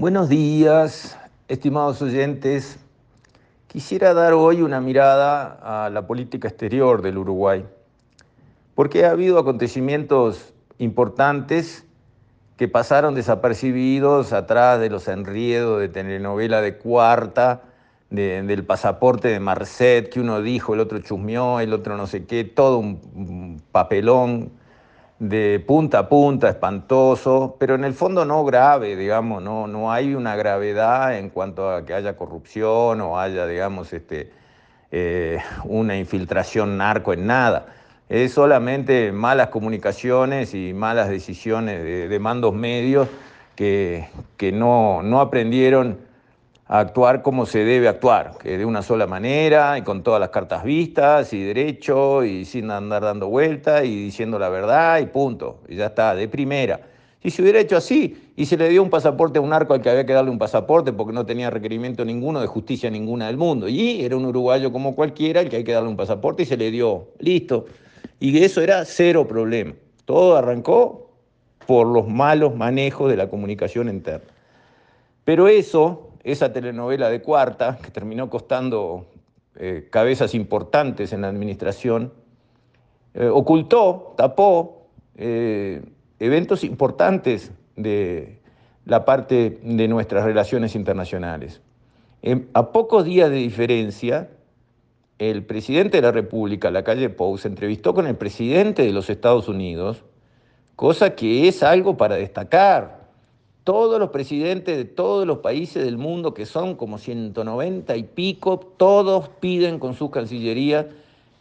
Buenos días, estimados oyentes. Quisiera dar hoy una mirada a la política exterior del Uruguay, porque ha habido acontecimientos importantes que pasaron desapercibidos atrás de los enriedos de telenovela de cuarta, del pasaporte de Marcet, que uno dijo, el otro chusmeó, el otro no sé qué, todo un papelón de punta a punta, espantoso, pero en el fondo no grave, digamos, no, no hay una gravedad en cuanto a que haya corrupción o haya, digamos, este, eh, una infiltración narco en nada. Es solamente malas comunicaciones y malas decisiones de, mandos medios que, que no, no aprendieron actuar como se debe actuar, que de una sola manera y con todas las cartas vistas y derecho y sin andar dando vueltas y diciendo la verdad y punto, y ya está, de primera. Si se hubiera hecho así y se le dio un pasaporte a un arco al que había que darle un pasaporte porque no tenía requerimiento ninguno de justicia ninguna del mundo, y era un uruguayo como cualquiera el que hay que darle un pasaporte y se le dio, listo. Y eso era cero problema. Todo arrancó por los malos manejos de la comunicación interna. Pero eso esa telenovela de cuarta, que terminó costando eh, cabezas importantes en la administración, eh, ocultó, tapó eh, eventos importantes de la parte de nuestras relaciones internacionales. a pocos días de diferencia, el presidente de la República, la calle Pou, se entrevistó con el presidente de los Estados Unidos, cosa que es algo para destacar todos los presidentes de todos los países del mundo, que son como 190 y pico, todos piden con sus cancillerías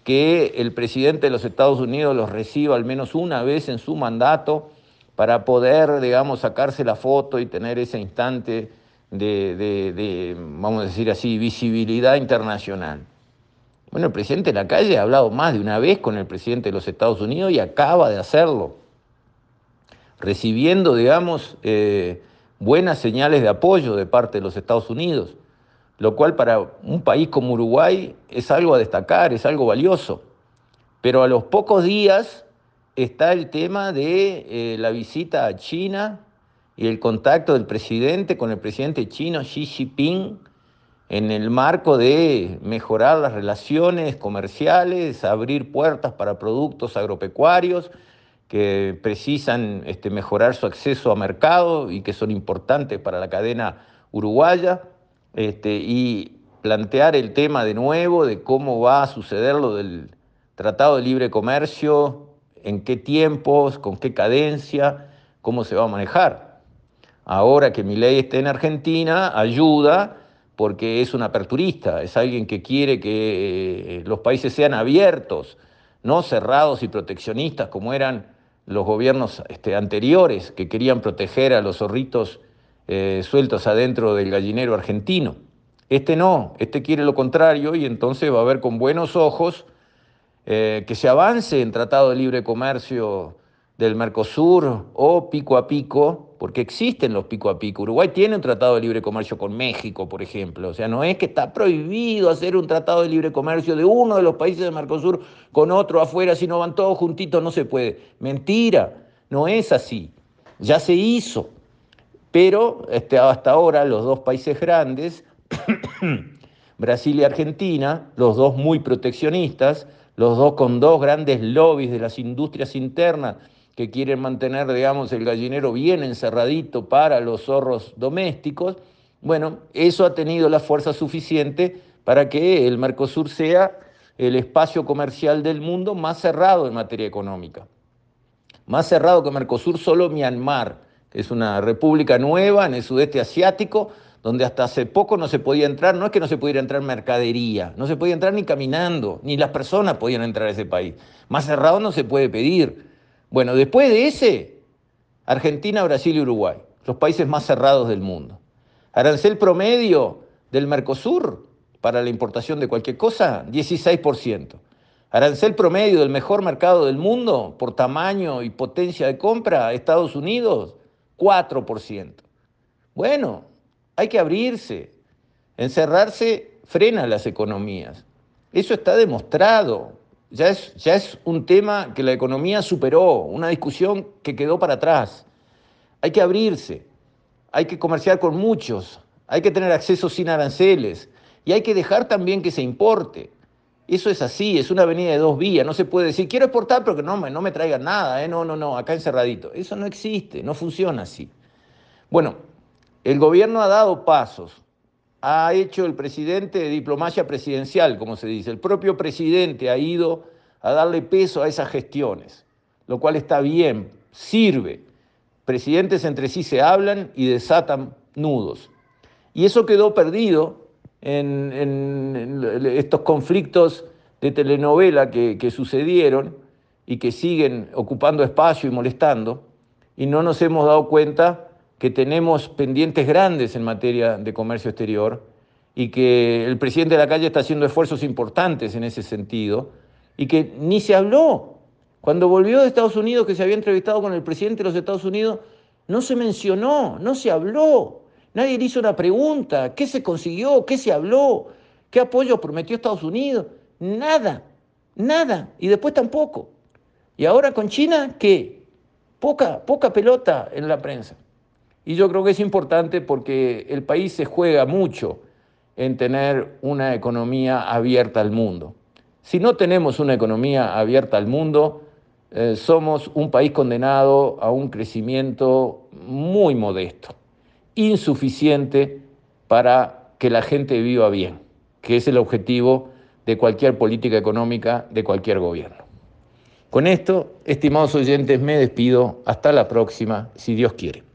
que el presidente de los Estados Unidos los reciba al menos una vez en su mandato para poder, digamos, sacarse la foto y tener ese instante de, vamos a decir así, visibilidad internacional. Bueno, el presidente de la calle ha hablado más de una vez con el presidente de los Estados Unidos y acaba de hacerlo recibiendo, digamos, eh, buenas señales de apoyo de parte de los Estados Unidos, lo cual para un país como Uruguay es algo a destacar, es algo valioso. Pero a los pocos días está el tema de eh, la visita a China y el contacto del presidente con el presidente chino Xi Jinping en el marco de mejorar las relaciones comerciales, abrir puertas para productos agropecuarios que precisan este, mejorar su acceso a mercado y que son importantes para la cadena uruguaya, este, y plantear el tema de nuevo de cómo va a suceder lo del Tratado de Libre Comercio, en qué tiempos, con qué cadencia, cómo se va a manejar. Ahora que mi ley esté en Argentina, ayuda porque es un aperturista, es alguien que quiere que eh, los países sean abiertos, no cerrados y proteccionistas como eran los gobiernos este, anteriores que querían proteger a los zorritos eh, sueltos adentro del gallinero argentino. Este no, este quiere lo contrario y entonces va a ver con buenos ojos eh, que se avance en tratado de libre comercio del Mercosur o pico a pico, porque existen los pico a pico. Uruguay tiene un tratado de libre comercio con México, por ejemplo. O sea, no es que está prohibido hacer un tratado de libre comercio de uno de los países del Mercosur con otro afuera, si no van todos juntitos, no se puede. Mentira, no es así. Ya se hizo. Pero este, hasta ahora los dos países grandes, Brasil y Argentina, los dos muy proteccionistas, los dos con dos grandes lobbies de las industrias internas, que quieren mantener, digamos, el gallinero bien encerradito para los zorros domésticos, bueno, eso ha tenido la fuerza suficiente para que el Mercosur sea el espacio comercial del mundo más cerrado en materia económica. Más cerrado que Mercosur solo Myanmar, que es una república nueva en el sudeste asiático, donde hasta hace poco no se podía entrar, no es que no se pudiera entrar mercadería, no se podía entrar ni caminando, ni las personas podían entrar a ese país. Más cerrado no se puede pedir. Bueno, después de ese, Argentina, Brasil y Uruguay, los países más cerrados del mundo. Arancel promedio del Mercosur para la importación de cualquier cosa, 16%. Arancel promedio del mejor mercado del mundo por tamaño y potencia de compra, Estados Unidos, 4%. Bueno, hay que abrirse. Encerrarse frena las economías. Eso está demostrado ya es, ya es un tema que la economía superó, una discusión que quedó para atrás. Hay que abrirse. hay que comerciar con muchos, hay que tener acceso sin aranceles y hay que dejar también que se importe. Eso es así, es una avenida de dos vías, no se puede decir, quiero exportar, pero que no me, no me traigan nada, ¿eh? no, no, no, acá encerradito. Eso no existe, no funciona así. Bueno, el gobierno ha dado pasos, ha hecho el presidente de diplomacia presidencial, como se dice, el propio presidente ha ido a darle peso a esas gestiones, lo cual está bien, sirve. Presidentes entre sí se hablan y desatan nudos. Y eso quedó perdido en, estos conflictos de telenovela que, que sucedieron y que siguen ocupando espacio y molestando, y no nos hemos dado cuenta que tenemos pendientes grandes en materia de comercio exterior y que el presidente de la calle está haciendo esfuerzos importantes en ese sentido y que ni se habló. Cuando volvió de Estados Unidos, que se había entrevistado con el presidente de los Estados Unidos, no se mencionó, no se habló. Nadie le hizo una pregunta, ¿qué se consiguió? ¿Qué se habló? ¿Qué apoyo prometió Estados Unidos? Nada, nada. Y después tampoco. Y ahora con China, ¿qué? Poca, poca pelota en la prensa. Y yo creo que es importante porque el país se juega mucho en tener una economía abierta al mundo. Si no tenemos una economía abierta al mundo, eh, somos un país condenado a un crecimiento muy modesto insuficiente para que la gente viva bien, que es el objetivo de cualquier política económica de cualquier gobierno. Con esto, estimados oyentes, me despido. Hasta la próxima, si Dios quiere.